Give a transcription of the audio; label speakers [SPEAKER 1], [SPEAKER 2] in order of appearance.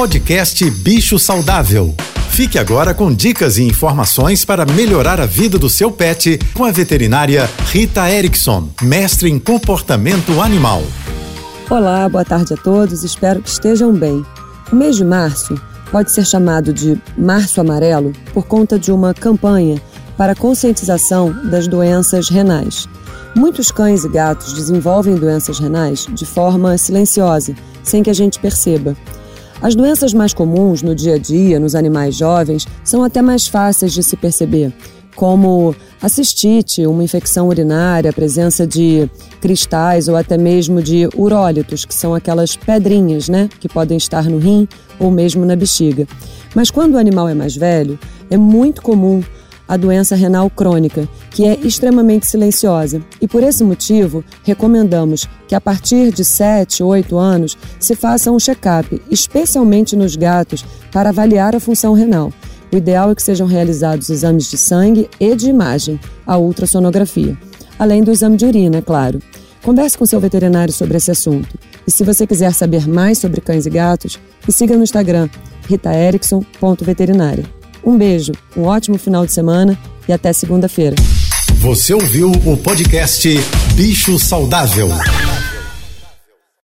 [SPEAKER 1] Podcast Bicho Saudável. Fique agora com dicas e informações para melhorar a vida do seu pet com a veterinária Rita Erickson, mestre em comportamento animal.
[SPEAKER 2] Olá, boa tarde a todos, espero que estejam bem. O mês de março pode ser chamado de Março Amarelo por conta de uma campanha para conscientização das doenças renais. Muitos cães e gatos desenvolvem doenças renais de forma silenciosa, sem que a gente perceba. As doenças mais comuns no dia a dia, nos animais jovens, são até mais fáceis de se perceber, como a cistite, uma infecção urinária, a presença de cristais ou até mesmo de urólitos, que são aquelas pedrinhas, né, que podem estar no rim ou mesmo na bexiga. Mas quando o animal é mais velho, é muito comum a doença renal crônica, que é extremamente silenciosa. E por esse motivo, recomendamos que a partir de 7, 8 anos se faça um check-up, especialmente nos gatos, para avaliar a função renal. O ideal é que sejam realizados exames de sangue e de imagem, a ultrassonografia, além do exame de urina, é claro. Converse com seu veterinário sobre esse assunto. E se você quiser saber mais sobre cães e gatos, me siga no Instagram, ritaerickson.veterinária. Um beijo, um ótimo final de semana e até segunda-feira.
[SPEAKER 1] Você ouviu o podcast Bicho Saudável.